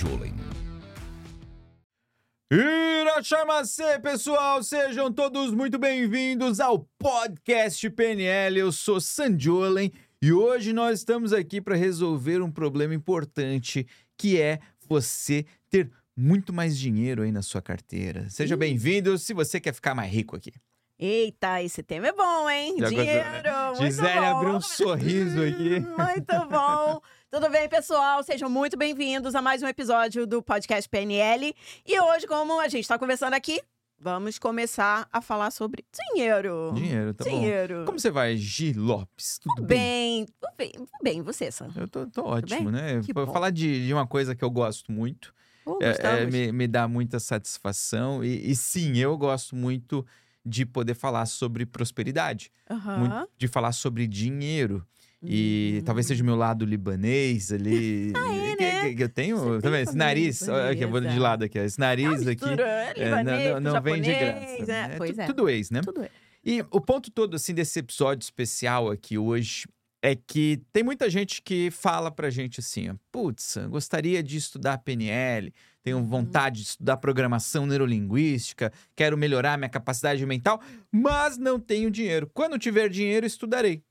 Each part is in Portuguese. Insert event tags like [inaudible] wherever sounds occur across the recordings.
Jolen. Irachamacê, pessoal! Sejam todos muito bem-vindos ao Podcast PNL. Eu sou Sanjolen e hoje nós estamos aqui para resolver um problema importante que é você ter muito mais dinheiro aí na sua carteira. Seja bem-vindo se você quer ficar mais rico aqui. Eita, esse tema é bom, hein? Já gostou, né? Dinheiro! muito Gisele bom. abriu um sorriso aqui. Hum, Muito bom! [laughs] Tudo bem, pessoal? Sejam muito bem-vindos a mais um episódio do podcast PNL. E hoje, como a gente está conversando aqui, vamos começar a falar sobre dinheiro. Dinheiro, tá bom. Dinheiro. Como você vai, Gi Lopes? Tudo bem? bem, tudo bem, tudo bem, você, Sam? Eu tô, tô ótimo, né? Que Vou bom. falar de, de uma coisa que eu gosto muito. Oh, É, é, me, me dá muita satisfação. E, e sim, eu gosto muito de poder falar sobre prosperidade, muito de falar sobre dinheiro. E Hum. talvez seja o meu lado libanês ali. [laughs] Ah, é, né? que- que eu tenho, Você tá tem vendo? Esse nariz, olha aqui, eu vou de lado aqui, esse nariz aqui. Mistura é, libanês não, não, com não vem de graça. né? É Pois é. Tudo ex, né? Tudo é. E o ponto todo, assim, desse episódio especial aqui hoje é que tem muita gente que fala pra gente assim, putz, gostaria de estudar PNL, tenho Uhum. vontade de estudar programação neurolinguística, quero melhorar minha capacidade mental, mas não tenho dinheiro. Quando tiver dinheiro, estudarei.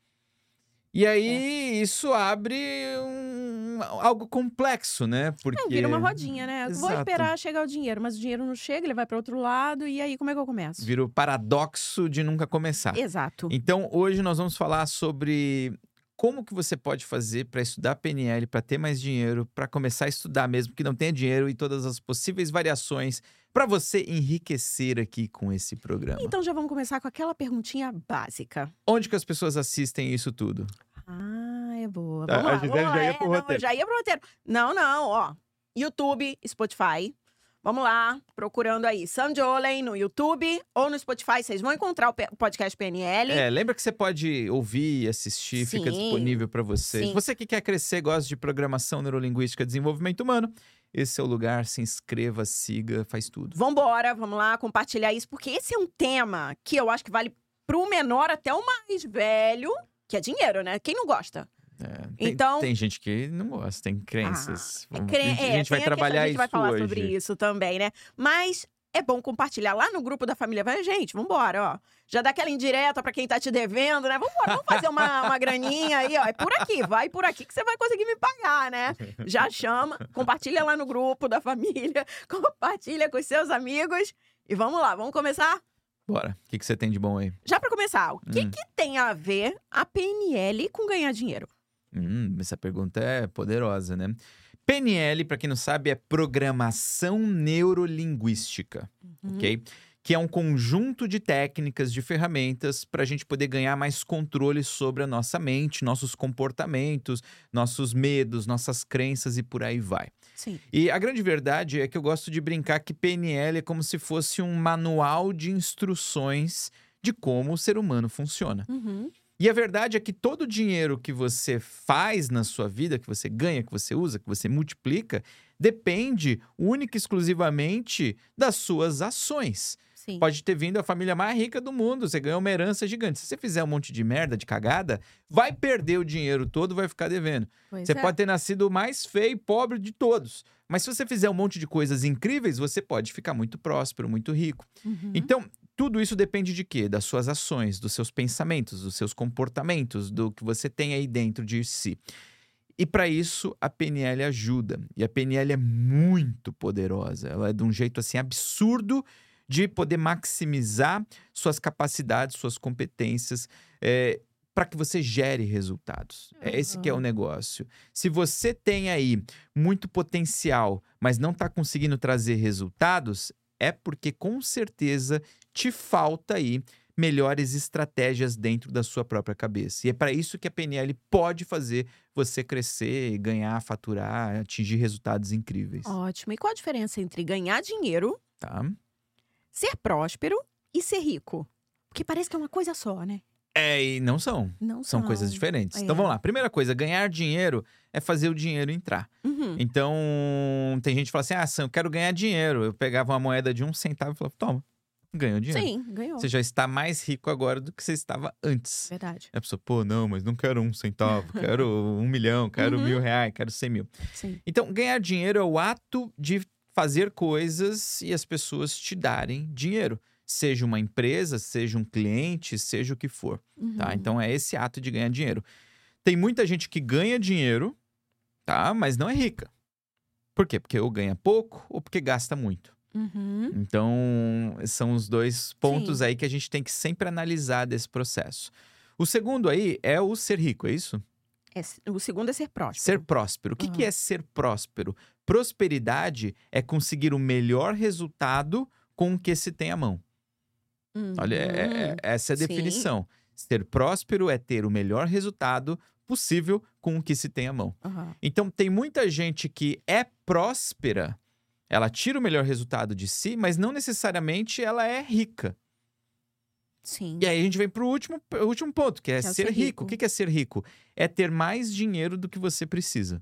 E aí, isso abre um- algo complexo, né? Porque... É, vira uma rodinha, né? Vou Exato. esperar chegar o dinheiro, mas o dinheiro não chega, ele vai para outro lado, e aí como é que eu começo? Vira o paradoxo de nunca começar. Exato. Então, hoje nós vamos falar sobre como que você pode fazer para estudar PNL, para ter mais dinheiro, para começar a estudar mesmo que não tenha dinheiro e todas as possíveis variações para você enriquecer aqui com esse programa. Então já vamos começar com aquela perguntinha básica. Onde que as pessoas assistem isso tudo? Ah, é boa. A- Vamos a lá, Gisele vamos já ia É, pro não, eu roteiro. já ia pro roteiro. Não, não, ó. YouTube, Spotify. Vamos lá, procurando aí Sam Jolen no YouTube ou no Spotify, vocês vão encontrar o podcast PNL. É, lembra que você pode ouvir e assistir, fica Sim, disponível para você. sim. Você que quer crescer, gosta de programação neurolinguística, desenvolvimento humano, esse é o lugar, se inscreva, siga, faz tudo. Vambora, vamos lá compartilhar isso, porque esse é um tema que eu acho que vale pro menor até o mais velho, que é dinheiro, né? Quem não gosta? É, tem, Então- tem gente que não gosta, tem crenças. É, Vamos- cre- a gente, a é, gente vai a trabalhar A gente vai isso falar hoje. sobre isso também, né? Mas é bom compartilhar lá no grupo da família. Vai, gente, vambora, ó. Já dá aquela indireta pra quem tá te devendo, né? Vambora, vamos fazer uma, uma graninha aí, ó. É por aqui, vai por aqui que você vai conseguir me pagar, né? Já chama, compartilha lá no grupo da família, [laughs] compartilha com os seus amigos. E vamos lá, vamos começar? Bora. O que, que você tem de bom aí? Já pra começar, o que, Hum. que tem a ver a PNL com ganhar dinheiro? Hum, essa pergunta é poderosa, né? PNL, para quem não sabe, é Programação Neurolinguística, Uhum. ok? Que é um conjunto de técnicas, de ferramentas para a gente poder ganhar mais controle sobre a nossa mente, nossos comportamentos, nossos medos, nossas crenças e por aí vai. Sim. E a grande verdade é que eu gosto de brincar que PNL é como se fosse um manual de instruções de como o ser humano funciona. Uhum. E a verdade é que todo o dinheiro que você faz na sua vida, que você ganha, que você usa, que você multiplica, depende única e exclusivamente das suas ações. Sim. Pode ter vindo a família mais rica do mundo, você ganhou uma herança gigante. Se você fizer um monte de merda, de cagada, vai perder o dinheiro todo, vai ficar devendo. Pois Você é. pode ter nascido o mais feio e pobre de todos. Mas se você fizer um monte de coisas incríveis, você pode ficar muito próspero, muito rico. Uhum. Então, tudo isso depende de quê? Das suas ações, dos seus pensamentos, dos seus comportamentos, do que você tem aí dentro de si. E para isso, a PNL ajuda. E a PNL é muito poderosa. Ela é de um jeito assim absurdo de poder maximizar suas capacidades, suas competências, para que você gere resultados. É esse que é o Uhum. negócio. Se você tem aí muito potencial, mas não está conseguindo trazer resultados, é porque com certeza te falta aí melhores estratégias dentro da sua própria cabeça. E é para isso que a PNL pode fazer você crescer, ganhar, faturar, atingir resultados incríveis, Ótimo. E qual a diferença entre ganhar dinheiro, tá? ser próspero e ser rico? Porque parece que é uma coisa só, né? É, e não são. Não São coisas diferentes. É. Então vamos lá. Primeira coisa, ganhar dinheiro é fazer o dinheiro entrar. Uhum. Então, tem gente que fala assim: ah, Sam, eu quero ganhar dinheiro. Eu pegava uma moeda de um centavo e falava: toma. ganhou dinheiro. Sim, ganhou. Você já está mais rico agora do que você estava antes. Verdade. A pessoa, pô, não, mas não quero um centavo, [laughs] quero um milhão, quero Uhum. mil reais, quero cem mil. Sim. Então, ganhar dinheiro é o ato de fazer coisas e as pessoas te darem dinheiro. Seja uma empresa, seja um cliente, seja o que for, tá? Uhum. Então, é esse ato de ganhar dinheiro. Tem muita gente que ganha dinheiro, tá? Mas não é rica. Por quê? Porque ou ganha pouco ou porque gasta muito. Uhum. Então, são os dois pontos Sim. aí que a gente tem que sempre analisar desse processo. O segundo aí é o ser rico, é isso? É, o segundo é ser próspero. Ser próspero. O que, que Aham. é ser próspero? Prosperidade é conseguir o melhor resultado com o que se tem à mão. Olha, é- é- Uhum. essa é a Sim. definição. Ser próspero é ter o melhor resultado possível com o que se tem à mão. Aham. Então, tem muita gente que é próspera, ela tira o melhor resultado de si, mas não necessariamente ela é rica. Sim. E aí a gente vem último, pro último ponto, que é, é o ser, ser rico. rico. O que é ser rico? É ter mais dinheiro do que você precisa.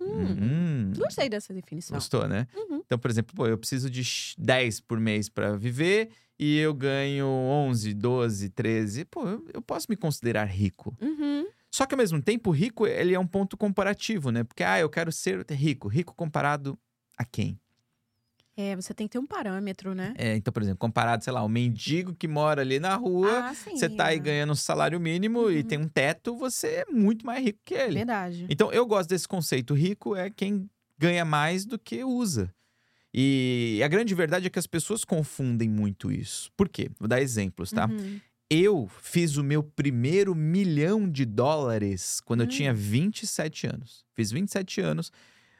Hum, Hum, Gostei dessa definição. gostou, né? Uhum. Então, por exemplo, pô, eu preciso de x- 10 por mês para viver e eu ganho 11, 12, 13. Pô, eu, eu posso me considerar rico. Uhum. Só que ao mesmo tempo, rico, ele é um ponto comparativo, né? Porque, ah, eu quero ser rico. Rico comparado a quem? É, você tem que ter um parâmetro, né? É, então, por exemplo, comparado, sei lá, o mendigo que mora ali na rua, ah, sim. você tá aí ganhando um salário mínimo e Uhum. tem um teto, você é muito mais rico que ele. Verdade. Então, eu gosto desse conceito. Rico é quem ganha mais do que usa. E a grande verdade é que as pessoas confundem muito isso. Por quê? Vou dar exemplos, tá? Uhum. Eu fiz o meu primeiro milhão de dólares quando eu Hum. tinha 27 anos. Fiz 27 anos.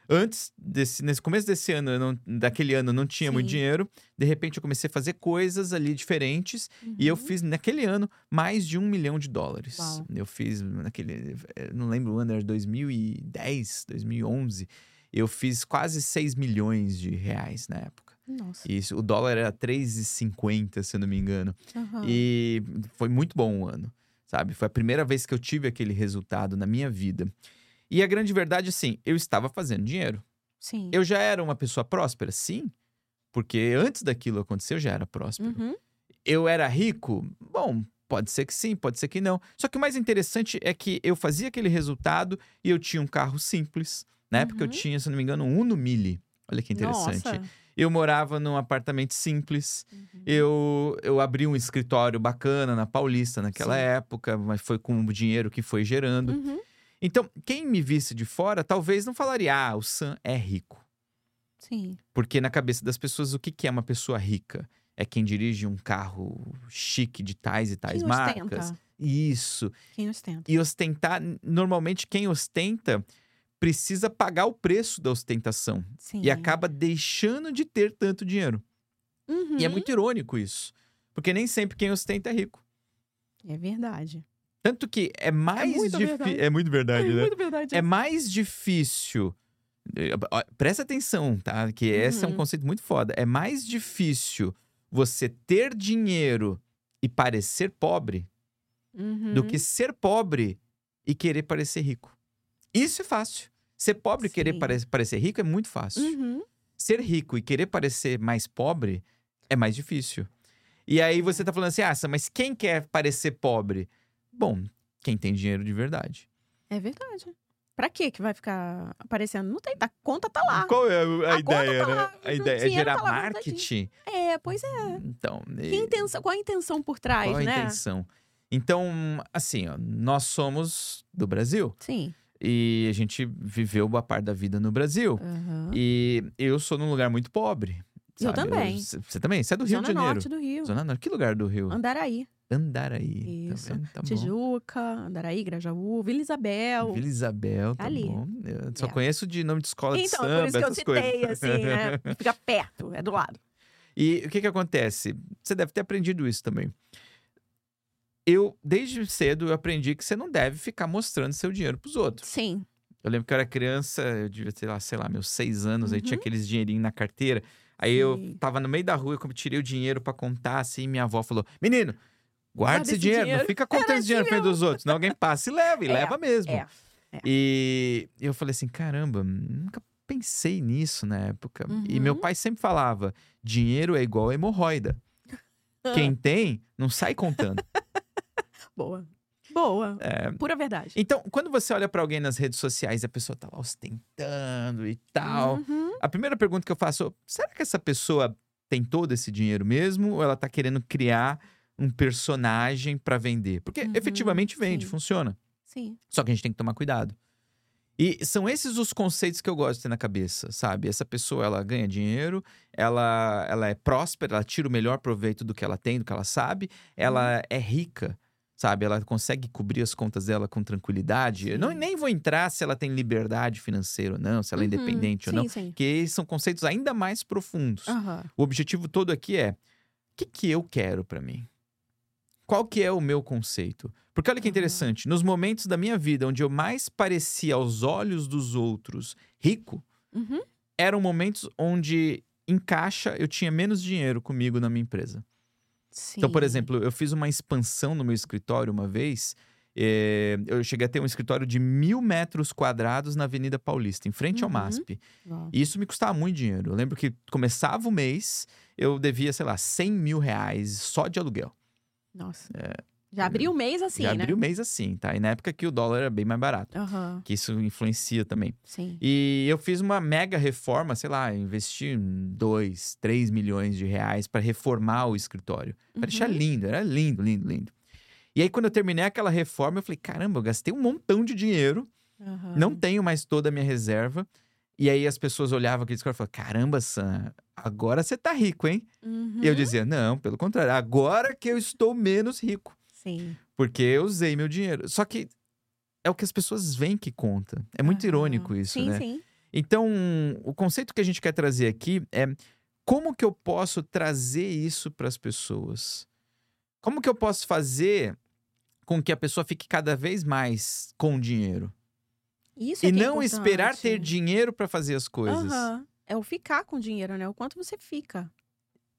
Antes, desse, nesse começo desse ano, não- daquele ano, eu não tinha muito Sim. dinheiro. De repente, eu comecei a fazer coisas ali diferentes. E eu Uhum. fiz, naquele ano, mais de um milhão de dólares. Uau. Eu fiz naquele. Não lembro o ano, era 2010, 2011. Eu fiz quase 6 milhões de reais na época. Nossa. E isso, o dólar era 3,50, se eu não me engano. Aham. E foi muito bom o ano, sabe? Foi a primeira vez que eu tive aquele resultado na minha vida. E a grande verdade, assim, eu estava fazendo dinheiro. Sim. Eu já era uma pessoa próspera? Sim. Porque antes daquilo acontecer, eu já era próspero. Uhum. Eu era rico? Bom, pode ser que sim, pode ser que não. Só que o mais interessante é que eu fazia aquele resultado e eu tinha um carro simples. Na época eu Uhum. tinha, se não me engano, um Uno Mille. Olha que interessante. Nossa. Eu morava num apartamento simples. Uhum. Eu, eu abri um escritório bacana na Paulista naquela Sim. época, mas foi com o dinheiro que foi gerando. Uhum. Então, quem me visse de fora, talvez não falaria, ah, o Sam é rico. Sim. Porque na cabeça das pessoas, o que que é uma pessoa rica? É quem dirige um carro chique de tais e tais Quem marcas. ostenta? Isso. Quem ostenta? E ostentar, normalmente quem ostenta precisa pagar o preço da ostentação Sim. e acaba deixando de ter tanto dinheiro. Uhum. E é muito irônico isso. Porque nem sempre quem ostenta é rico. É verdade. Tanto que é mais muita difícil. verdade. É muito verdade, né? verdade. É mais difícil. eh, Presta atenção, tá? Que esse é um Uhum. conceito muito foda. É mais difícil você ter dinheiro e parecer pobre Uhum. do que ser pobre e querer parecer rico. Isso é fácil. Ser pobre e querer Sim. pare- parecer rico é muito fácil. Uhum. Ser rico e querer parecer mais pobre é mais difícil. E aí você tá falando assim, ah, mas quem quer parecer pobre? Bom, quem tem dinheiro de verdade. É verdade. Pra quê que vai ficar aparecendo? Não tem, a conta tá lá. Qual é a, A ideia, tá né? lá, A ideia é gerar tá lá marketing. É, pois é. Então, Que e- intenção, qual a intenção por trás, qual a né? intenção? Então, assim, ó, nós somos do Brasil Sim. e a gente viveu boa parte da vida no Brasil. Aham. E eu sou num lugar muito pobre. Eu sabe? também. c- Você também? Você é do Rio Zona de Janeiro? Norte do Rio. Zona Norte. Que lugar do Rio? Andaraí. Andaraí. Isso. Tá? Tá bom. Tijuca, Andaraí, Grajaú, Vila Isabel. Vila Isabel, tá Ali. bom. Eu só É. conheço de nome de escola de Então, samba, por isso que eu citei, coisas. assim, [laughs] né? Fica perto, é do lado. E o que que acontece? Você deve ter aprendido isso também. Eu, desde cedo, eu aprendi que você não deve ficar mostrando seu dinheiro pros outros. Sim. Eu lembro que eu era criança, eu devia ter, lá, sei lá, meus seis anos, aí Uhum. tinha aqueles dinheirinhos na carteira. Aí eu Sim. tava no meio da rua, eu tirei o dinheiro pra contar, assim, minha avó falou: Menino, guarda Guarda esse esse dinheiro, não dinheiro." fica contando esse dinheiro assim frente dos outros, senão alguém passa e leva, e É, leva mesmo. é, é. E eu falei assim: caramba, nunca pensei nisso na época. E Uhum. meu pai sempre falava: dinheiro é igual a hemorroida. Quem [laughs] tem, não sai contando. Boa. Boa. É, Pura verdade. Então, quando você olha pra alguém nas redes sociais e a pessoa tá lá ostentando e tal, Uhum. a primeira pergunta que eu faço: será que essa pessoa tem todo esse dinheiro mesmo? Ou ela tá querendo criar um personagem pra vender? Porque Uhum, efetivamente vende, sim. funciona. Sim. Só que a gente tem que tomar cuidado. E são esses os conceitos que eu gosto de ter na cabeça, sabe? Essa pessoa, ela ganha dinheiro, ela, ela é próspera, ela tira o melhor proveito do que ela tem, do que ela sabe, ela é rica, sabe? Ela consegue cobrir as contas dela com tranquilidade. Eu não, Sim. nem vou entrar se ela tem liberdade financeira ou não, se ela é Uhum, independente ou não, Sim, sim. porque são conceitos ainda mais profundos. O objetivo todo aqui é: o que, que eu quero pra mim? Qual que é o meu conceito? Porque olha que interessante, nos momentos da minha vida onde eu mais parecia aos olhos dos outros rico, Uhum. eram momentos onde em caixa eu tinha menos dinheiro comigo na minha empresa. Então, por Sim. exemplo, eu fiz uma expansão no meu escritório uma vez. eh, eu cheguei a ter um escritório de mil metros quadrados na Avenida Paulista, em frente ao Uhum. MASP. Ó. E isso me custava muito dinheiro. Eu lembro que começava o mês, eu devia, sei lá, 100 mil reais só de aluguel. Nossa. Já abriu o mês assim, Já né? abri o mês assim, tá? E na época que o dólar era bem mais barato, Aham. que isso influencia também. Sim. E eu fiz uma mega reforma, sei lá, investi em 2, 3 milhões de reais para reformar o escritório. Para deixar Uhum. lindo, era lindo, lindo, lindo. E aí, quando eu terminei aquela reforma, eu falei: caramba, eu gastei um montão de dinheiro, Aham. não tenho mais toda a minha reserva. E aí as pessoas olhavam aquele escritório e falavam: caramba, Sam, agora você tá rico, hein? Uhum. E eu dizia: não, pelo contrário, agora que eu estou menos rico. Sim. Porque eu usei meu dinheiro. Só que é o que as pessoas veem que conta. É muito Aham. irônico isso, sim, né? Sim, Então, o conceito que a gente quer trazer aqui é como que eu posso trazer isso para as pessoas? Como que eu posso fazer com que a pessoa fique cada vez mais com dinheiro? Isso e é que é não esperar ter dinheiro para fazer as coisas. Aham. É o ficar com dinheiro, né? O quanto você fica.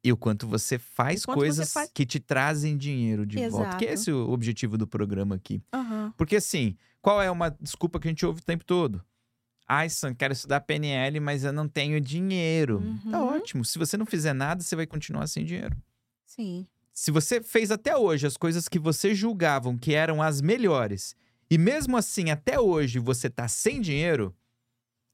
E o quanto você faz quanto você coisas faz- que te trazem dinheiro de volta. Que Exato. esse é o objetivo do programa aqui. Aham. Porque assim, qual é uma desculpa que a gente ouve o tempo todo? Ai, Sam, quero estudar PNL, mas eu não tenho dinheiro. Tá Uhum. ótimo. Se você não fizer nada, você vai continuar sem dinheiro. Sim. Se você fez até hoje as coisas que você julgavam que eram as melhores, e mesmo assim até hoje você tá sem dinheiro,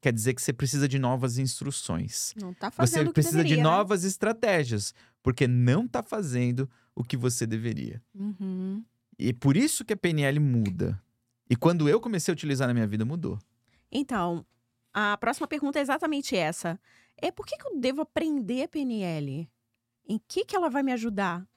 quer dizer que você precisa de novas instruções. Não tá fazendo Você precisa deveria, de né? novas estratégias, porque não tá fazendo o que você deveria. Uhum. E por isso que a PNL muda. E quando eu comecei a utilizar na minha vida, mudou. Então, a próxima pergunta é exatamente essa. É por que, que eu devo aprender PNL? Em que, que ela vai me ajudar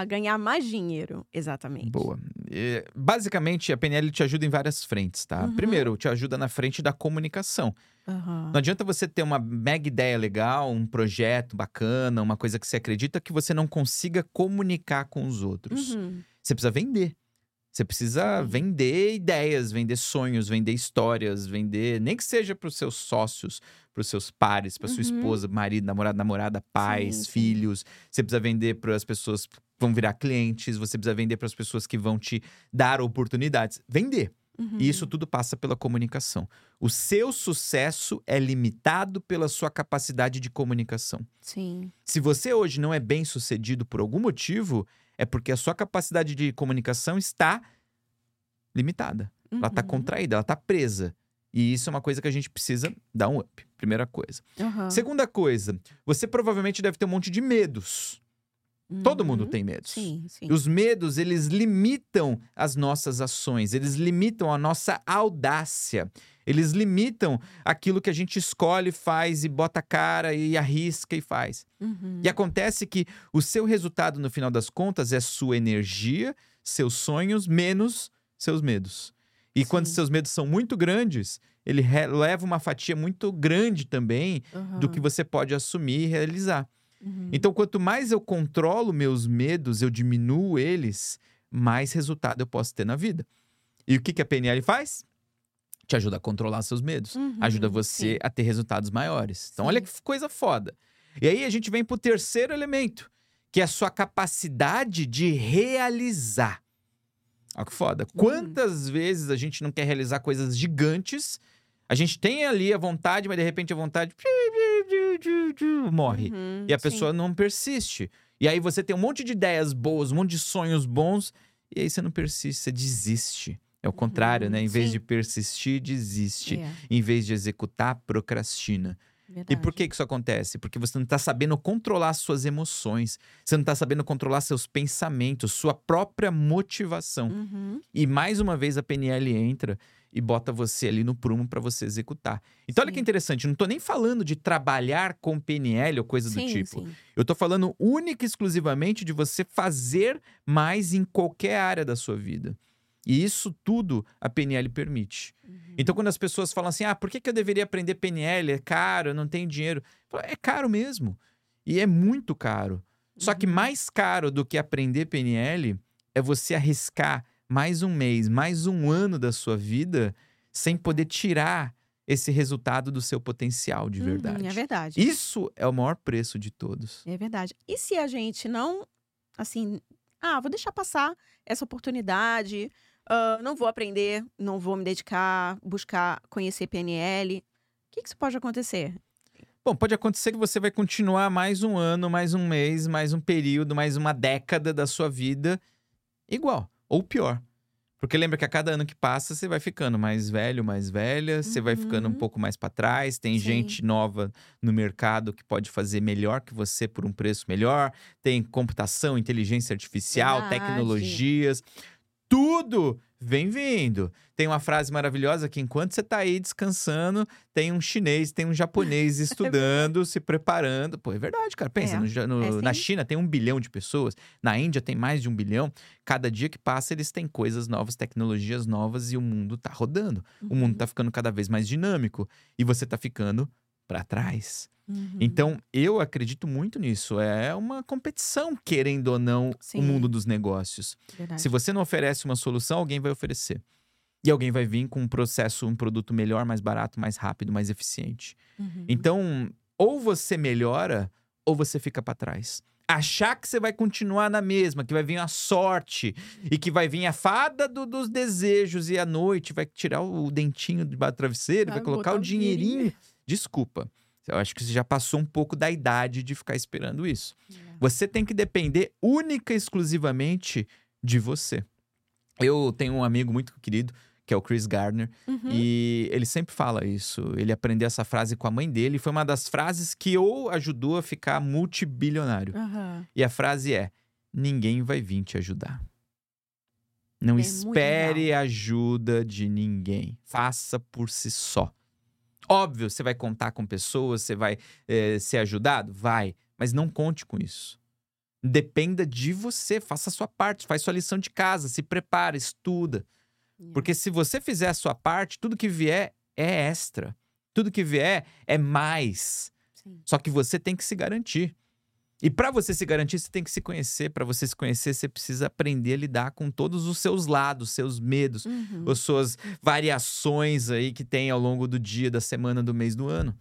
a ganhar mais dinheiro, exatamente? Boa. É, basicamente, a PNL te ajuda em várias frentes, tá? Uhum. Primeiro, te ajuda na frente da comunicação. Aham. Não adianta você ter uma mega ideia legal, um projeto bacana, uma coisa que você acredita que você não consiga comunicar com os outros. Uhum. Você precisa vender. Você precisa vender ideias, vender sonhos, vender histórias, vender, nem que seja para os seus sócios, para os seus pares, para sua Uhum. esposa, marido, namorado, namorada, pais, Sim, sim. filhos. Você precisa vender para as pessoas vão virar clientes, você precisa vender para as pessoas que vão te dar oportunidades. Vender. Uhum. E isso tudo passa pela comunicação. O seu sucesso é limitado pela sua capacidade de comunicação. Sim. Se você hoje não é bem sucedido por algum motivo, é porque a sua capacidade de comunicação está limitada. Ela está Uhum. contraída, ela está presa. E isso é uma coisa que a gente precisa dar um up. Primeira coisa. Aham. Segunda coisa, você provavelmente deve ter um monte de medos. Todo mundo Uhum. tem medos. Sim, sim. E os medos, eles limitam as nossas ações, eles limitam a nossa audácia, eles limitam aquilo que a gente escolhe, faz e bota a cara e arrisca e faz. Uhum. E acontece que o seu resultado, no final das contas, é sua energia, seus sonhos, menos seus medos. E quando Sim. seus medos são muito grandes, ele leva uma fatia muito grande também do que você pode assumir e realizar. Uhum. Então, quanto mais eu controlo meus medos, eu diminuo eles, mais resultado eu posso ter na vida. E o que, que a PNL faz? Te ajuda a controlar seus medos. Uhum, Ajuda você sim. a ter resultados maiores. Então, Sim. olha que coisa foda. E aí a gente vem pro terceiro elemento, que é a sua capacidade de realizar. Olha que foda. Uhum. Quantas vezes a gente não quer realizar coisas gigantes, A gente tem ali a vontade, mas de repente a vontade morre. Uhum, E a sim. pessoa não persiste. E aí você tem um monte de ideias boas, um monte de sonhos bons, e aí você não persiste, você desiste. É o contrário, né? Em vez Uhum, sim. de persistir, desiste. É, Em vez de executar, procrastina. E verdade. por que que isso acontece? Porque você não está sabendo controlar suas emoções, você não está sabendo controlar seus pensamentos, sua própria motivação. Uhum. E mais uma vez a PNL entra e bota você ali no prumo para você executar. Então olha que Sim. interessante, não tô nem falando de trabalhar com PNL ou coisa do Sim, tipo. sim. Eu tô falando única e exclusivamente de você fazer mais em qualquer área da sua vida. E isso tudo a PNL permite. Uhum. Então, quando as pessoas falam assim, ah, por que, que eu deveria aprender PNL? É caro, eu não tenho dinheiro. Falo, É caro mesmo. E é muito caro. Só que Uhum. mais caro do que aprender PNL é você arriscar mais um mês, mais um ano da sua vida sem poder tirar esse resultado do seu potencial de Uhum, verdade. é verdade. Isso é o maior preço de todos. É verdade. E se a gente não, assim, ah, vou deixar passar essa oportunidade, ah, não vou aprender, não vou me dedicar, buscar conhecer PNL, o que, que isso pode acontecer? Bom, pode acontecer que você vai continuar mais um ano, mais um mês, mais um período, mais uma década da sua vida igual, ou pior. Porque lembra que a cada ano que passa, você vai ficando mais velho, mais velha, você vai ficando um Uhum. pouco mais para trás, tem Sim. gente nova no mercado que pode fazer melhor que você por um preço melhor, tem computação, inteligência artificial, Verdade. tecnologias, tudo vem vindo. Tem uma frase maravilhosa que enquanto você tá aí descansando, tem um chinês, tem um japonês [laughs] estudando, se preparando. Pô, é verdade, cara. Pensa, É, no no- é na. China tem um bilhão de pessoas, na Índia tem mais de um bilhão. Cada dia que passa, eles têm coisas novas, tecnologias novas e o mundo tá rodando. O mundo Uhum, tá ficando cada vez mais dinâmico e você tá ficando para trás. uhum. Então, eu acredito muito nisso. É uma competição, querendo ou não, Sim. o mundo dos negócios. Verdade. Se você não oferece uma solução, alguém vai oferecer. E alguém vai vir com um processo, um produto melhor, mais barato, mais rápido, mais eficiente. Uhum. Então, ou você melhora, ou você fica para trás. Achar que você vai continuar na mesma, que vai vir a sorte e que vai vir a fada do- dos desejos e à noite vai tirar o dentinho debaixo do travesseiro, vai, Vai colocar o dinheirinho. dinheirinho. Desculpa. Eu acho que você já passou um pouco da idade de ficar esperando isso. Você tem que depender única e exclusivamente de você. Eu tenho um amigo muito querido, que é o Chris Gardner, Uhum. e ele sempre fala isso. Ele aprendeu essa frase com a mãe dele, e foi uma das frases que o ajudou a ficar multibilionário. Aham. E a frase é: ninguém vai vir te ajudar. Não É espere ajuda de ninguém. Faça por si só. Óbvio, você vai contar com pessoas, você vai eh, ser ajudado? Vai. Mas não conte com isso. Dependa de você. Faça a sua parte, faz sua lição de casa, se prepara, estuda. Porque se você fizer a sua parte, tudo que vier é extra. Tudo que vier é mais. Sim. Só que você tem que se garantir. E para você se garantir, você tem que se conhecer. Para você se conhecer, você precisa aprender a lidar com todos os seus lados, seus medos, Uhum. as suas variações aí que tem ao longo do dia, da semana, do mês, do ano.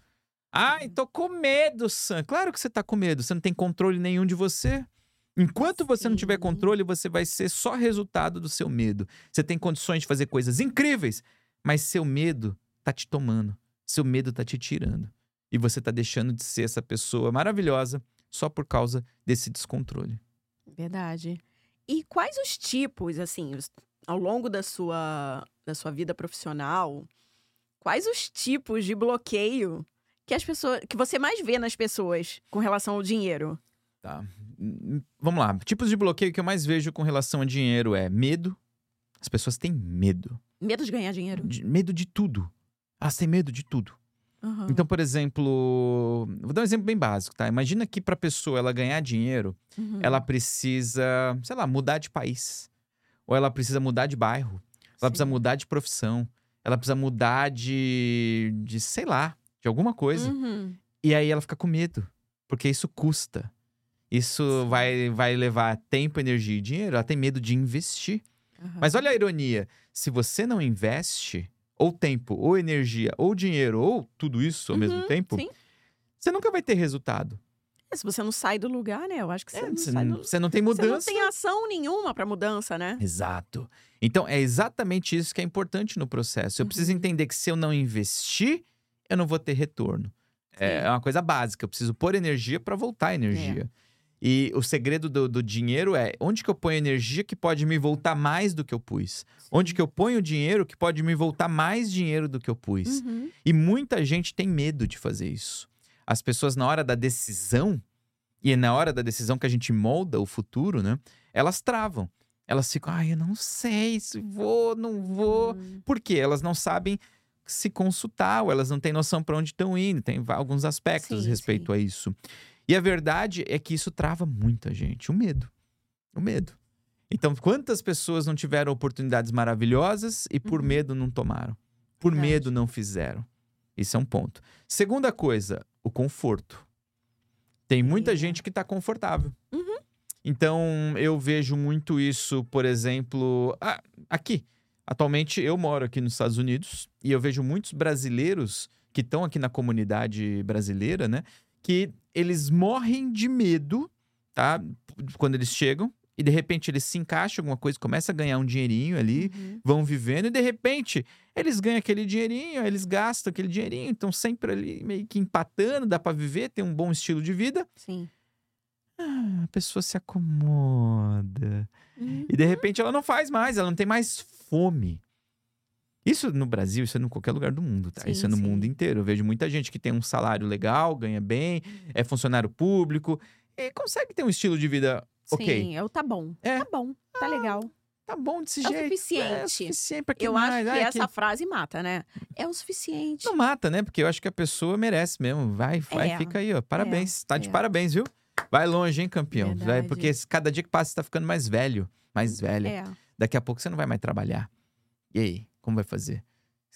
Ai, tô com medo, Sam. Claro que você tá com medo. Você não tem controle nenhum de você. Enquanto você não tiver Sim. controle, você vai ser só resultado do seu medo. Você tem condições de fazer coisas incríveis, mas seu medo tá te tomando. Seu medo tá te tirando. E você tá deixando de ser essa pessoa maravilhosa só por causa desse descontrole. Verdade. E quais os tipos, assim, ao longo da sua, da sua vida profissional, quais os tipos de bloqueio que as pessoas, que você mais vê nas pessoas com relação ao dinheiro? Tá. Hum, Vamos lá. Tipos de bloqueio que eu mais vejo com relação a dinheiro é medo. As pessoas têm medo. Medo de ganhar dinheiro? De- medo de tudo. Elas têm medo de tudo. Aham. Então, por exemplo, vou dar um exemplo bem básico, tá? Imagina que para pessoa ela ganhar dinheiro, Uhum. ela precisa, sei lá, mudar de país. Ou ela precisa mudar de bairro. Ela precisa Sim. mudar de profissão. Ela precisa mudar de, de sei lá, de alguma coisa. Uhum. E aí ela fica com medo, porque isso custa. Isso Sim. vai, vai levar tempo, energia e dinheiro. Ela tem medo de investir. Mas olha a ironia: se você não investe, ou tempo, ou energia, ou dinheiro, ou tudo isso ao mesmo Uhum, tempo, sim. você nunca vai ter resultado. Se você não sai do lugar, né? Eu acho que você É, não você, sai não, do você não tem Você não mudança. tem ação nenhuma pra mudança, né? Exato. Então, é exatamente isso que é importante no processo. Eu preciso Uhum. entender que se eu não investir, eu não vou ter retorno. É Sim. uma coisa básica. Eu preciso pôr energia para voltar energia. E o segredo do, do dinheiro é onde que eu ponho energia que pode me voltar mais do que eu pus? Onde que eu ponho dinheiro que pode me voltar mais dinheiro do que eu pus? Uhum. E muita gente tem medo de fazer isso. As pessoas, na hora da decisão, e é na hora da decisão que a gente molda o futuro, né? Elas travam. Elas ficam, ai, eu não sei se vou, não vou. Hum, Por quê? Elas não sabem se consultar, ou elas não têm noção para onde estão indo. Tem alguns aspectos Sim, respeito a isso. E a verdade é que isso trava muita gente. O medo. O medo. Então, quantas pessoas não tiveram oportunidades maravilhosas e por Uhum. medo não tomaram? Por Verdade. medo não fizeram. Isso é um ponto. Segunda coisa, o conforto. Tem muita gente que está confortável. Uhum. Então, eu vejo muito isso, por exemplo, ah, aqui. Atualmente, eu moro aqui nos Estados Unidos e eu vejo muitos brasileiros que estão aqui na comunidade brasileira, né? Que eles morrem de medo, tá? Quando eles chegam e de repente eles se encaixam em alguma coisa, começam a ganhar um dinheirinho ali, uhum. vão vivendo e de repente eles ganham aquele dinheirinho, eles gastam aquele dinheirinho, então sempre ali meio que empatando, dá pra viver, tem um bom estilo de vida. Sim. A pessoa se acomoda. Uhum. E de repente ela não faz mais, ela não tem mais fome. Isso no Brasil, isso é em qualquer lugar do mundo, tá? Sim, isso é no sim. mundo inteiro. Eu vejo muita gente que tem um salário legal, ganha bem, é funcionário público e consegue ter um estilo de vida ok. Sim, eu tá bom. É. Tá bom, tá legal. Tá bom desse É o jeito. É o suficiente. suficiente pra que Eu mais? acho que Ah, essa frase mata, né? É o suficiente. Não mata, né? Porque eu acho que a pessoa merece mesmo. Vai, vai, É. fica aí, ó. Parabéns. tá de é. parabéns, viu? Vai longe, hein, campeão? Vai, porque cada dia que passa, você tá ficando mais velho, mais velha. É. Daqui a pouco você não vai mais trabalhar. E aí, como vai fazer?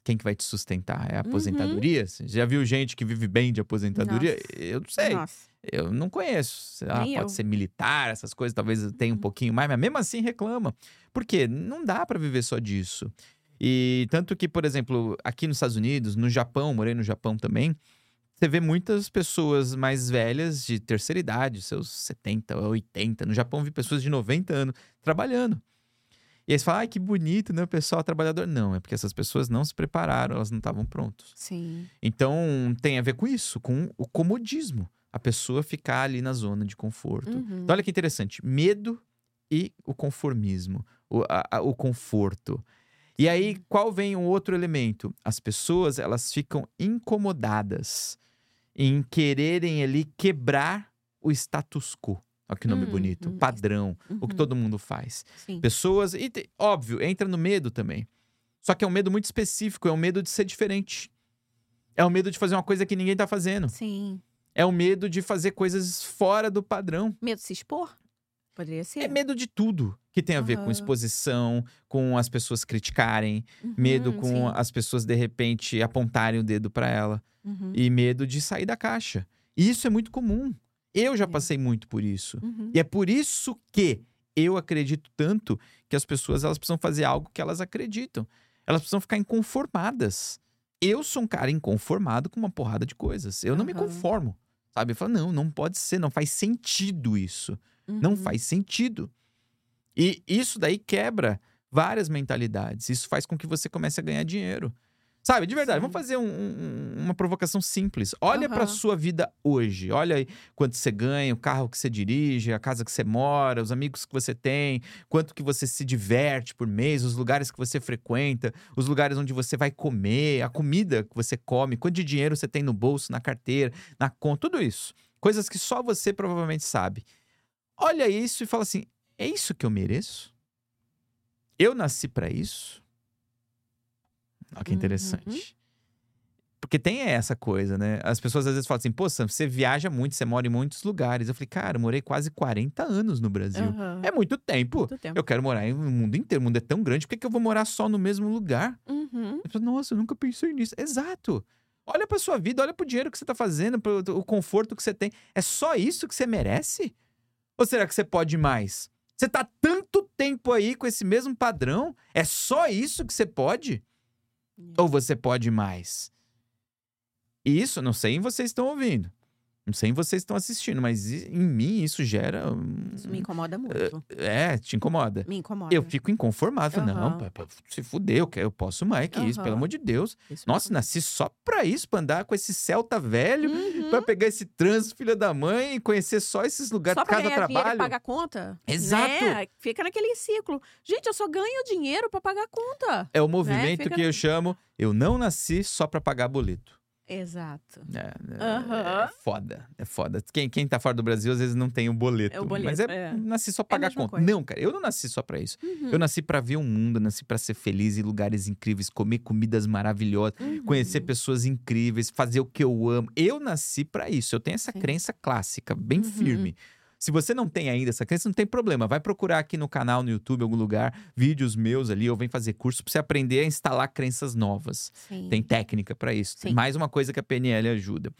Quem que vai te sustentar? É a Uhum. aposentadoria? Você já viu gente que vive bem de aposentadoria? Nossa. Eu não sei. Nossa. Eu não conheço. Ah, pode eu. ser militar, essas coisas, talvez eu tenha um Uhum. pouquinho mais, mas mesmo assim reclama. Por quê? Não dá pra viver só disso. E tanto que, por exemplo, aqui nos Estados Unidos, no Japão, morei no Japão também, você vê muitas pessoas mais velhas de terceira idade, seus 70, 80. No Japão, vi pessoas de 90 anos trabalhando. E aí você fala, ai, que bonito, né? O pessoal trabalhador. Não, é porque essas pessoas não se prepararam, elas não estavam prontas. Sim. Então, tem a ver com isso, com o comodismo. A pessoa ficar ali na zona de conforto. Uhum. Então, olha que interessante. Medo e o conformismo, o, a- a- o conforto. E aí, qual vem um outro elemento? As pessoas, elas ficam incomodadas em quererem ali quebrar o status quo. Olha que nome Hum, bonito. hum, Padrão. O que Uhum. todo mundo faz. Sim. Pessoas. E, te- óbvio, entra no medo também. Só que é um medo muito específico, é um medo de ser diferente. É o medo de fazer uma coisa que ninguém tá fazendo. Sim. É o medo de fazer coisas fora do padrão. Medo de se expor? Poderia ser. É medo de tudo que tem a ver com Aham. exposição, com as pessoas criticarem, medo Uhum, com sim. as pessoas de repente apontarem o dedo pra ela Uhum. e medo de sair da caixa. E isso é muito comum. Eu já É. passei muito por isso. Uhum. E é por isso que eu acredito tanto que as pessoas elas precisam fazer algo que elas acreditam. Elas precisam ficar inconformadas. Eu sou um cara inconformado com uma porrada de coisas. Eu não me conformo. Sabe? Eu falo, não, não pode ser, não faz sentido isso. Não Uhum. faz sentido. E isso daí quebra várias mentalidades. Isso faz com que você comece a ganhar dinheiro. Sabe, de verdade, Sim. vamos fazer um- um- uma provocação simples. Olha pra Aham. sua vida hoje. Olha aí quanto você ganha, o carro que você dirige, a casa que você mora, os amigos que você tem, quanto que você se diverte por mês, os lugares que você frequenta, os lugares onde você vai comer, a comida que você come, quanto de dinheiro você tem no bolso, na carteira, na conta, tudo isso. Coisas que só você provavelmente sabe. Olha isso e fala assim: é isso que eu mereço? Eu nasci pra isso? Olha que Uhum. interessante. Porque tem essa coisa, né? As pessoas às vezes falam assim: pô, Sam, você viaja muito, você mora em muitos lugares. Eu falei, cara, eu morei quase 40 anos no Brasil. Aham. É muito tempo. Muito tempo. Eu quero morar no mundo inteiro. O mundo é tão grande, por que, que eu vou morar só no mesmo lugar? Uhum. Eu falo, Nossa, eu nunca pensei nisso. Exato. Olha pra sua vida, olha pro dinheiro que você tá fazendo, pro o conforto que você tem. É só isso que você merece? Ou será que você pode mais? Você tá tanto tempo aí com esse mesmo padrão? É só isso que você pode? Ou você pode mais? Isso, não sei, vocês estão ouvindo. Não sei em vocês estão assistindo, mas em mim isso gera. um- Isso me incomoda muito. É, te incomoda. Me incomoda. Eu fico inconformado. Falo, Não, pá, pá, se fuder, eu, quero- eu posso mais que isso, pelo amor de Deus. Isso Nossa, incomoda. nasci só pra isso, pra andar com esse Celta velho, Uhum. pra pegar esse trânsito, filha da mãe, e conhecer só esses lugares, Só pra dinheiro trabalho. pagar conta. Exato. Né? Fica naquele ciclo. Gente, eu só ganho dinheiro pra pagar conta. É o movimento Fica- que eu chamo Eu não nasci só pra pagar boleto. Exato. É, é- Aham. é foda, é foda. Quem, quem tá fora do Brasil às vezes não tem o boleto. É o boleto, mas é, é. nasci só pra pagar mesma conta. coisa. Não, cara, eu não nasci só pra isso. Uhum. Eu nasci pra ver o mundo, nasci pra ser feliz em lugares incríveis, comer comidas maravilhosas, conhecer Uhum. pessoas incríveis, fazer o que eu amo. Eu nasci pra isso. Eu tenho essa Sim. crença clássica, bem Uhum. firme. Se você não tem ainda essa crença, não tem problema. Vai procurar aqui no canal, no YouTube, em algum lugar, vídeos meus ali, ou vem fazer curso pra você aprender a instalar crenças novas. Sim. Tem técnica pra isso. Sim. mais uma coisa que a PNL ajuda.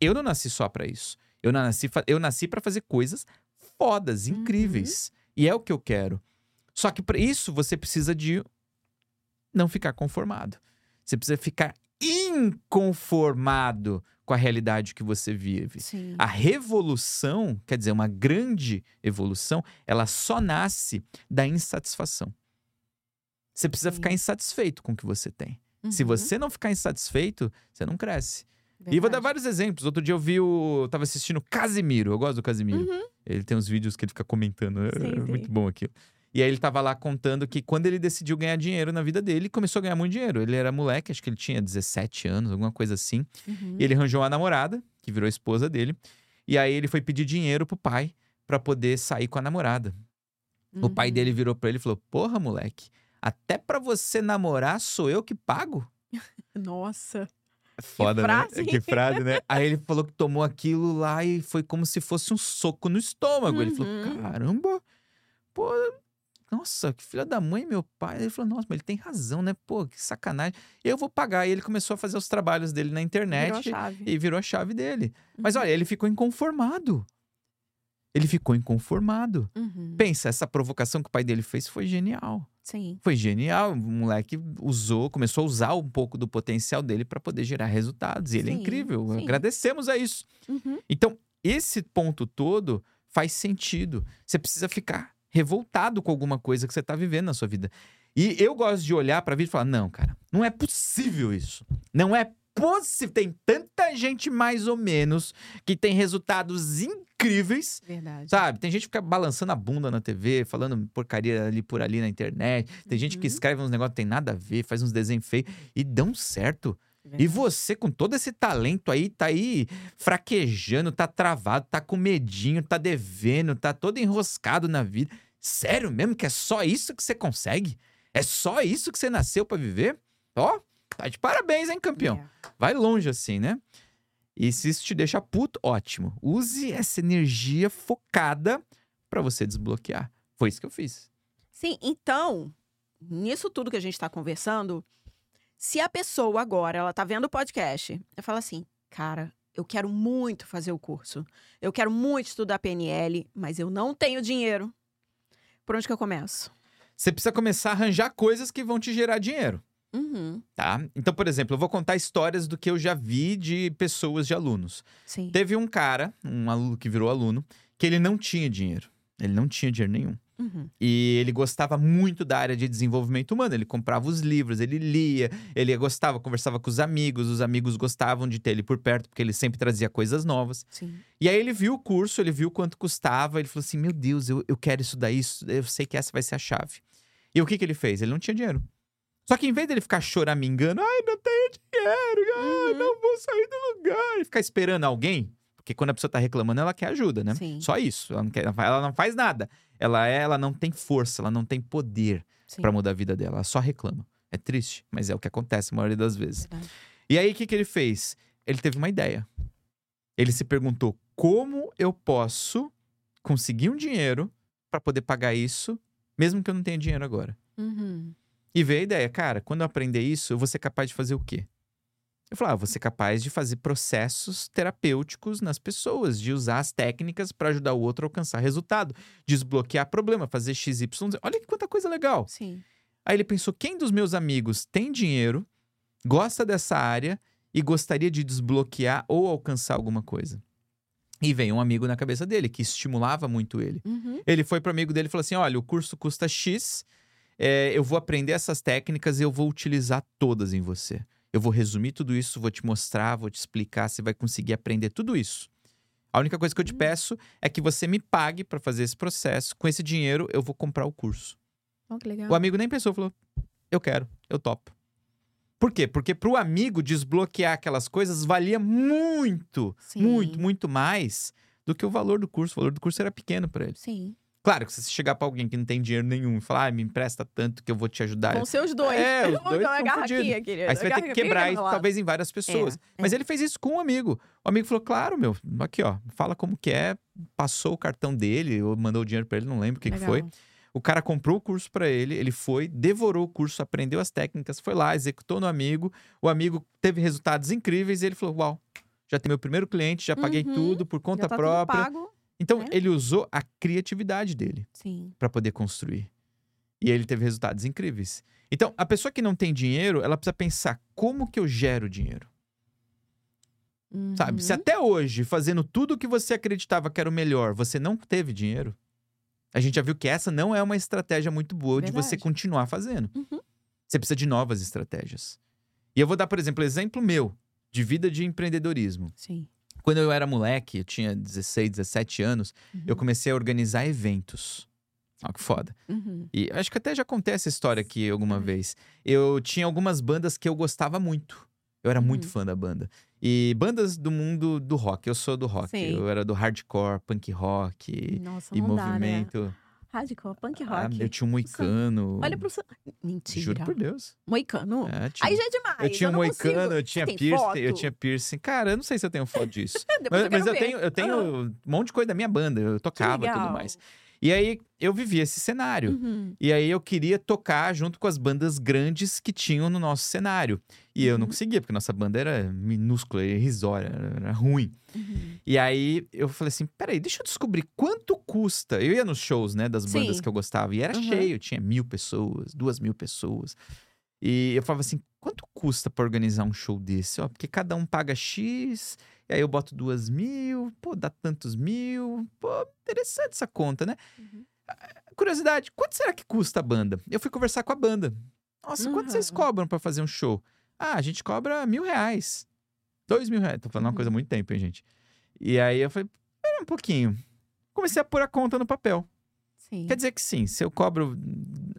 Eu não nasci só pra isso. Eu não nasci, eu nasci para fazer coisas fodas, Uhum. incríveis. E é o que eu quero. Só que para isso você precisa de não ficar conformado. Você precisa ficar inconformado com a realidade que você vive. Sim. A revolução, quer dizer, uma grande evolução, ela só nasce da insatisfação. Você precisa Sim. ficar insatisfeito com o que você tem. Se Uhum. você não ficar insatisfeito, você não cresce. E vou dar Verdade. vários exemplos. Outro dia eu vi o. Eu tava assistindo Casimiro. Eu gosto do Casimiro. Uhum. Ele tem uns vídeos que ele fica comentando. É Sim, sim. muito bom aquilo. E aí ele tava lá contando que quando ele decidiu ganhar dinheiro na vida dele, ele começou a ganhar muito dinheiro. Ele era moleque, acho que ele tinha 17 anos, alguma coisa assim. Uhum. E ele arranjou uma namorada, que virou a esposa dele. E aí ele foi pedir dinheiro pro pai pra poder sair com a namorada. O pai Uhum. dele virou pra ele e falou: Porra, moleque, até pra você namorar sou eu que pago? [laughs] Nossa. Foda, frase, né? hein? Que frase, né? Aí ele falou que tomou aquilo lá e foi como se fosse um soco no estômago. Ele falou: Uhum. caramba, pô, nossa, que filha da mãe, meu pai. Ele falou: nossa, mas ele tem razão, né? Pô, que sacanagem. Eu vou pagar. E ele começou a fazer os trabalhos dele na internet Virou a chave. e virou a chave dele. Mas Uhum. olha, ele ficou inconformado. Ele ficou inconformado. Uhum. Pensa, essa provocação que o pai dele fez foi genial. Sim. Foi genial. O moleque usou, começou a usar um pouco do potencial dele para poder gerar resultados. E ele é Sim, incrível. sim. Agradecemos a isso. Uhum. Então, esse ponto todo faz sentido. Você precisa ficar revoltado com alguma coisa que você está vivendo na sua vida. E eu gosto de olhar para a vida e falar: não, cara, não é possível isso. Não é possível. Tem tanta gente mais ou menos que tem resultados incríveis Verdade. Sabe? Tem gente que fica balançando a bunda na TV, falando porcaria ali por ali na internet. Tem gente que Uhum. escreve uns negócios que tem nada a ver, faz uns desenhos feios e dão certo. E você, com todo esse talento aí, tá aí fraquejando, tá travado, tá com medinho, tá devendo, tá todo enroscado na vida. Sério mesmo que é só isso que você consegue? É só isso que você nasceu pra viver? Ó, tá de parabéns, hein, campeão? É. Vai longe assim, né? E se isso te deixa puto, ótimo. Use essa energia focada pra você desbloquear. Foi isso que eu fiz. Sim, então, nisso tudo que a gente está conversando, se a pessoa agora, ela tá vendo o podcast, ela fala assim, cara, eu quero muito fazer o curso, eu quero muito estudar PNL, mas eu não tenho dinheiro. Por onde que eu começo? Você precisa começar a arranjar coisas que vão te gerar dinheiro, Uhum, tá? Então, por exemplo, eu vou contar histórias do que eu já vi de pessoas, de alunos. sim. Teve um cara, um aluno que virou aluno, que ele não tinha dinheiro. Ele não tinha dinheiro nenhum. Uhum, E ele gostava muito da área de desenvolvimento humano. Ele comprava os livros, ele lia, ele gostava, conversava com os amigos, os amigos gostavam de ter ele por perto, porque ele sempre trazia coisas novas. sim. E aí ele viu o curso, ele viu quanto custava, ele falou assim: Meu Deus, eu, eu quero isso daí, isso- eu sei que essa vai ser a chave. E o que, que ele fez? Ele não tinha dinheiro. Só que em vez dele ficar choramingando, ai, não tenho dinheiro, ai, Uhum. não vou sair do lugar, e ficar esperando alguém, porque quando a pessoa tá reclamando, ela quer ajuda, né? Sim. Só isso. Ela não, quer, ela não faz nada. Ela, é, ela não tem força, ela não tem poder pra mudar a vida dela. Ela só reclama. É triste, mas é o que acontece a maioria das vezes. Verdade. E aí, o que, que ele fez? Ele teve uma ideia. Ele se perguntou: como eu posso conseguir um dinheiro pra poder pagar isso, mesmo que eu não tenha dinheiro agora? Uhum, E veio a ideia, cara, quando eu aprender isso, eu vou ser capaz de fazer o quê? Eu falei, ah, vou ser capaz de fazer processos terapêuticos nas pessoas, de usar as técnicas pra ajudar o outro a alcançar resultado, desbloquear problema, fazer XY. Olha que quanta coisa legal. sim. Aí ele pensou: quem dos meus amigos tem dinheiro, gosta dessa área e gostaria de desbloquear ou alcançar alguma coisa? E veio um amigo na cabeça dele que estimulava muito ele. Uhum. Ele foi pro amigo dele e falou assim: olha, o curso custa X, é, eu vou aprender essas técnicas e eu vou utilizar todas em você. Eu vou resumir tudo isso, vou te mostrar, vou te explicar, você vai conseguir aprender tudo isso. A única coisa que eu te Hum. peço é que você me pague para fazer esse processo. Com esse dinheiro, eu vou comprar o curso. Oh, que legal. O amigo nem pensou, falou: eu quero, eu topo. Por quê? Porque pro amigo desbloquear aquelas coisas valia muito, Sim. muito, muito mais do que o valor do curso. O valor do curso era pequeno para ele. Sim. Claro que se você chegar pra alguém que não tem dinheiro nenhum e falar, ah, me empresta tanto que eu vou te ajudar. Vão ser os dois. É, [laughs] os dois dar uma tão garra aqui, querido. Aí você vai ter que quebrar isso, talvez em várias pessoas. É, Mas é. ele fez isso com um amigo. O amigo falou: claro, meu, aqui, ó, fala como que é. Passou o cartão dele, ou mandou o dinheiro pra ele, não lembro o que, que foi. O cara comprou o curso pra ele, ele foi, devorou o curso, aprendeu as técnicas, foi lá, executou no amigo. O amigo teve resultados incríveis e ele falou: Uau, já tem meu primeiro cliente, já paguei Uhum, tudo por conta tá própria. Então, né? ele usou a criatividade dele para poder construir. E ele teve resultados incríveis. Então, a pessoa que não tem dinheiro, ela precisa pensar como que eu gero dinheiro. Sabe? Se Uhum. até hoje, fazendo tudo o que você acreditava que era o melhor, você não teve dinheiro, a gente já viu que essa não é uma estratégia muito boa de você Verdade. continuar fazendo. Uhum. Você precisa de novas estratégias. E eu vou dar, por exemplo, exemplo meu de vida de empreendedorismo. Sim. Quando eu era moleque, eu tinha 16, 17 anos, eu comecei a organizar eventos. Olha que foda. Uhum. E acho que até já contei essa história aqui alguma Ai. vez. Eu tinha algumas bandas que eu gostava muito. Eu era muito Uhum. fã da banda. E bandas do mundo do rock. Eu sou do rock. Sim. Eu era do hardcore, punk rock Nossa, e não dá, né? Hardcore, punk Ah, rock. eu tinha um moicano. Olha pro. Mentira. Juro por Deus. Moicano? É, tinha- Aí já é demais. eu tinha um não moicano, consigo. eu tinha piercing, foto? eu tinha piercing. Cara, eu não sei se eu tenho foto disso. [laughs] Mas mas eu quero ver. tenho, eu tenho Ah, um monte de coisa da minha banda. Eu tocava e tudo mais. E aí eu vivia esse cenário. Uhum. E aí eu queria tocar junto com as bandas grandes que tinham no nosso cenário. E eu não Uhum. conseguia, porque nossa banda era minúscula, irrisória, era, era ruim. Uhum. E aí eu falei assim: peraí, deixa eu descobrir quanto custa. Eu ia nos shows, né, das bandas Sim. que eu gostava, e era Uhum. cheio, tinha mil pessoas, duas mil pessoas. E eu falava assim: quanto custa pra organizar um show desse? Ó, porque cada um paga X, e aí eu boto duas mil, pô, dá tantos mil. Pô, interessante essa conta, né? Uhum. Curiosidade, quanto será que custa a banda? Eu fui conversar com a banda. Nossa, quanto vocês Uhum. cobram pra fazer um show? Ah, a gente cobra mil reais. Dois mil reais. Tô falando uma Uhum. coisa há muito tempo, hein, gente? E aí eu falei, pera um pouquinho. Comecei a pôr a conta no papel. Sim. Quer dizer que sim, se eu cobro.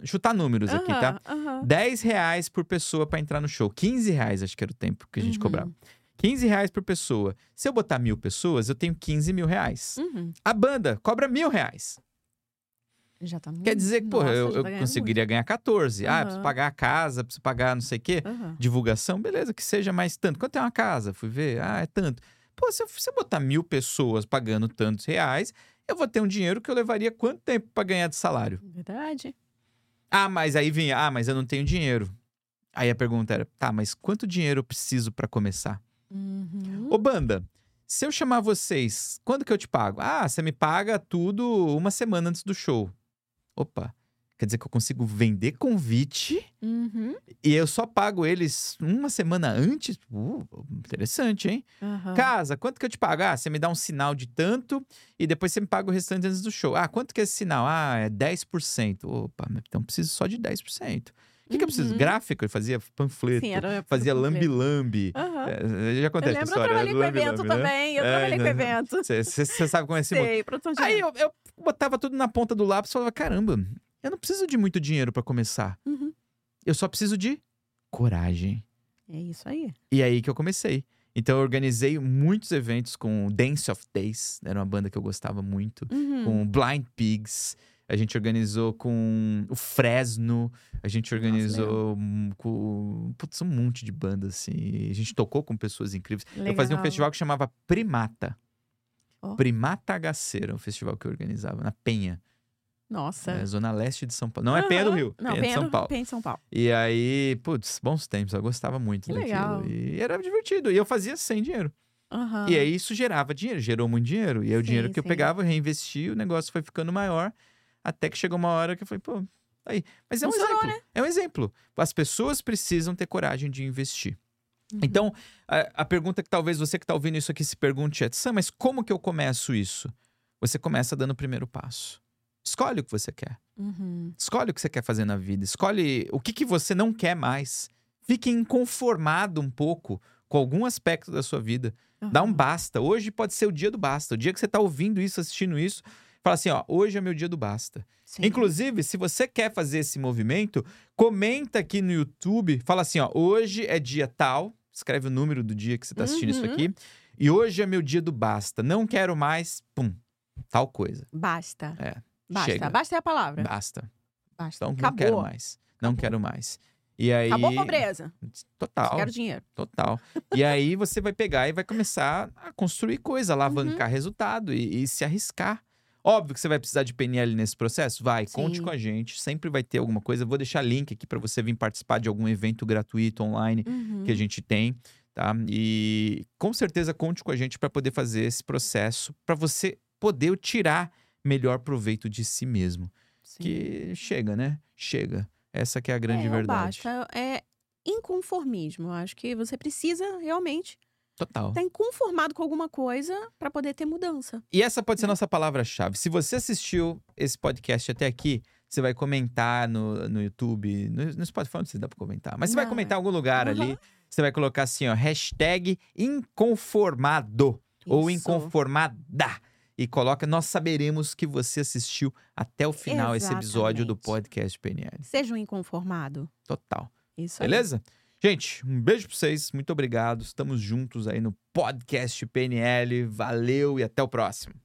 Chutar números aqui, tá? Aham. 10 reais por pessoa pra entrar no show. 15 reais, acho que era o tempo que a gente Uhum. cobrava. 15 reais por pessoa. Se eu botar mil pessoas, eu tenho 15 mil reais. Uhum. A banda cobra mil reais. Já tá Quer dizer que, porra, Nossa, eu, eu tá ganhando conseguiria ganhar 14. Ah, Aham. preciso pagar a casa, preciso pagar não sei o quê. muito. Aham. Divulgação, beleza, que seja mais tanto. Quanto é uma casa? Fui ver, ah, é tanto. Pô, se eu, se eu botar mil pessoas pagando tantos reais, eu vou ter um dinheiro que eu levaria quanto tempo pra ganhar de salário? Verdade. Ah, mas aí vinha, ah, mas eu não tenho dinheiro. Aí a pergunta era, tá, mas quanto dinheiro eu preciso pra começar? Uhum. Ô, banda, se eu chamar vocês, quando que eu te pago? Ah, você me paga tudo uma semana antes do show. Opa, quer dizer que eu consigo vender convite Uhum. e eu só pago eles uma semana antes? Uh, interessante, hein? Aham. Casa, quanto que eu te pago? Ah, você me dá um sinal de tanto e depois você me paga o restante antes do show. Ah, quanto que é esse sinal? Ah, é 10%. Opa, então eu preciso só de 10%. O que, que eu preciso? Uhum. Gráfico? Eu fazia panfleto, Sim, era fazia lambi-lambi. Aham. É, já Eu contei essa lembro, eu história. trabalhei com evento né? também. Eu É, trabalhei com né? evento. Você sabe como é esse mundo. Sei, de Aí eu, eu botava tudo na ponta do lápis e falava: caramba, eu não preciso de muito dinheiro pra começar. Uhum. Eu só preciso de coragem. É isso aí. E aí que eu comecei. Então eu organizei muitos eventos com Dance of Days, era uma banda que eu gostava muito, Uhum. com Blind Pigs. A gente organizou com o Fresno, a gente organizou hum, com putz, um monte de bandas assim. A gente tocou com pessoas incríveis. Eu fazia um Legal. festival que chamava Primata. Ó. Primata Agaceira, um festival que eu organizava na Penha, Nossa. na zona leste de São Paulo. Não é Penha do. Rio, Não, Penha, Penha de São Paulo. Penha de São Paulo. E aí, putz, bons tempos, eu gostava muito Que daquilo. legal. E era divertido. E eu fazia sem dinheiro. Aham. E aí isso gerava dinheiro, gerou muito dinheiro. E aí o Sim, dinheiro que eu sim. pegava, eu reinvesti, o negócio foi ficando maior, até que chegou uma hora que eu falei, pô, aí. Mas é um Funcionou, né? exemplo. É um exemplo. As pessoas precisam ter coragem de investir. Então, a, a pergunta que talvez você que está ouvindo isso aqui se pergunte é: Sam, mas como que eu começo isso? Você começa dando o primeiro passo. Escolhe o que você quer. Uhum. Escolhe o que você quer fazer na vida. Escolhe o que, que você não quer mais. Fique inconformado um pouco com algum aspecto da sua vida. Dá um Uhum. basta. Hoje pode ser o dia do basta. O dia que você está ouvindo isso, assistindo isso, fala assim: ó, hoje é meu dia do basta. Sim. Inclusive, se você quer fazer esse movimento, comenta aqui no YouTube, fala assim, ó, hoje é dia tal, escreve o número do dia que você está assistindo isso Uhum. aqui, e hoje é meu dia do basta. Não quero mais, pum, tal coisa. Basta. É, Basta. chega. Basta é a palavra. Basta. Basta. Então não quero mais. Não Acabou. quero mais. E aí, Acabou a pobreza. total, Quero dinheiro. total. E aí você vai pegar e vai começar a construir coisa, Uhum. alavancar resultado e, e se arriscar. Óbvio que você vai precisar de PNL nesse processo? Vai, conte Sim. com a gente. Sempre vai ter alguma coisa. Vou deixar link aqui para você vir participar de algum evento gratuito online Uhum. que a gente tem, tá? E com certeza conte com a gente para poder fazer esse processo, para você poder tirar melhor proveito de si mesmo. Sim. Que chega, né? Chega. Essa que é a grande é, verdade. Basta é inconformismo. Eu acho que você precisa realmente Total. estar inconformado com alguma coisa para poder ter mudança. E essa pode ser a nossa palavra-chave. Se você assistiu esse podcast até aqui, você vai comentar no, no YouTube, no, no Spotify, não sei se dá pra comentar, mas você vai Não, comentar é. em algum lugar Uhum. ali. Você vai colocar assim, ó, hashtag inconformado ou Isso. inconformada. E coloca, nós saberemos que você assistiu até o final esse episódio do Exatamente. podcast PNL. Seja um inconformado. Total. Isso aí. Beleza? Gente, um beijo pra vocês, muito obrigado. Estamos juntos aí no podcast PNL. Valeu e até o próximo.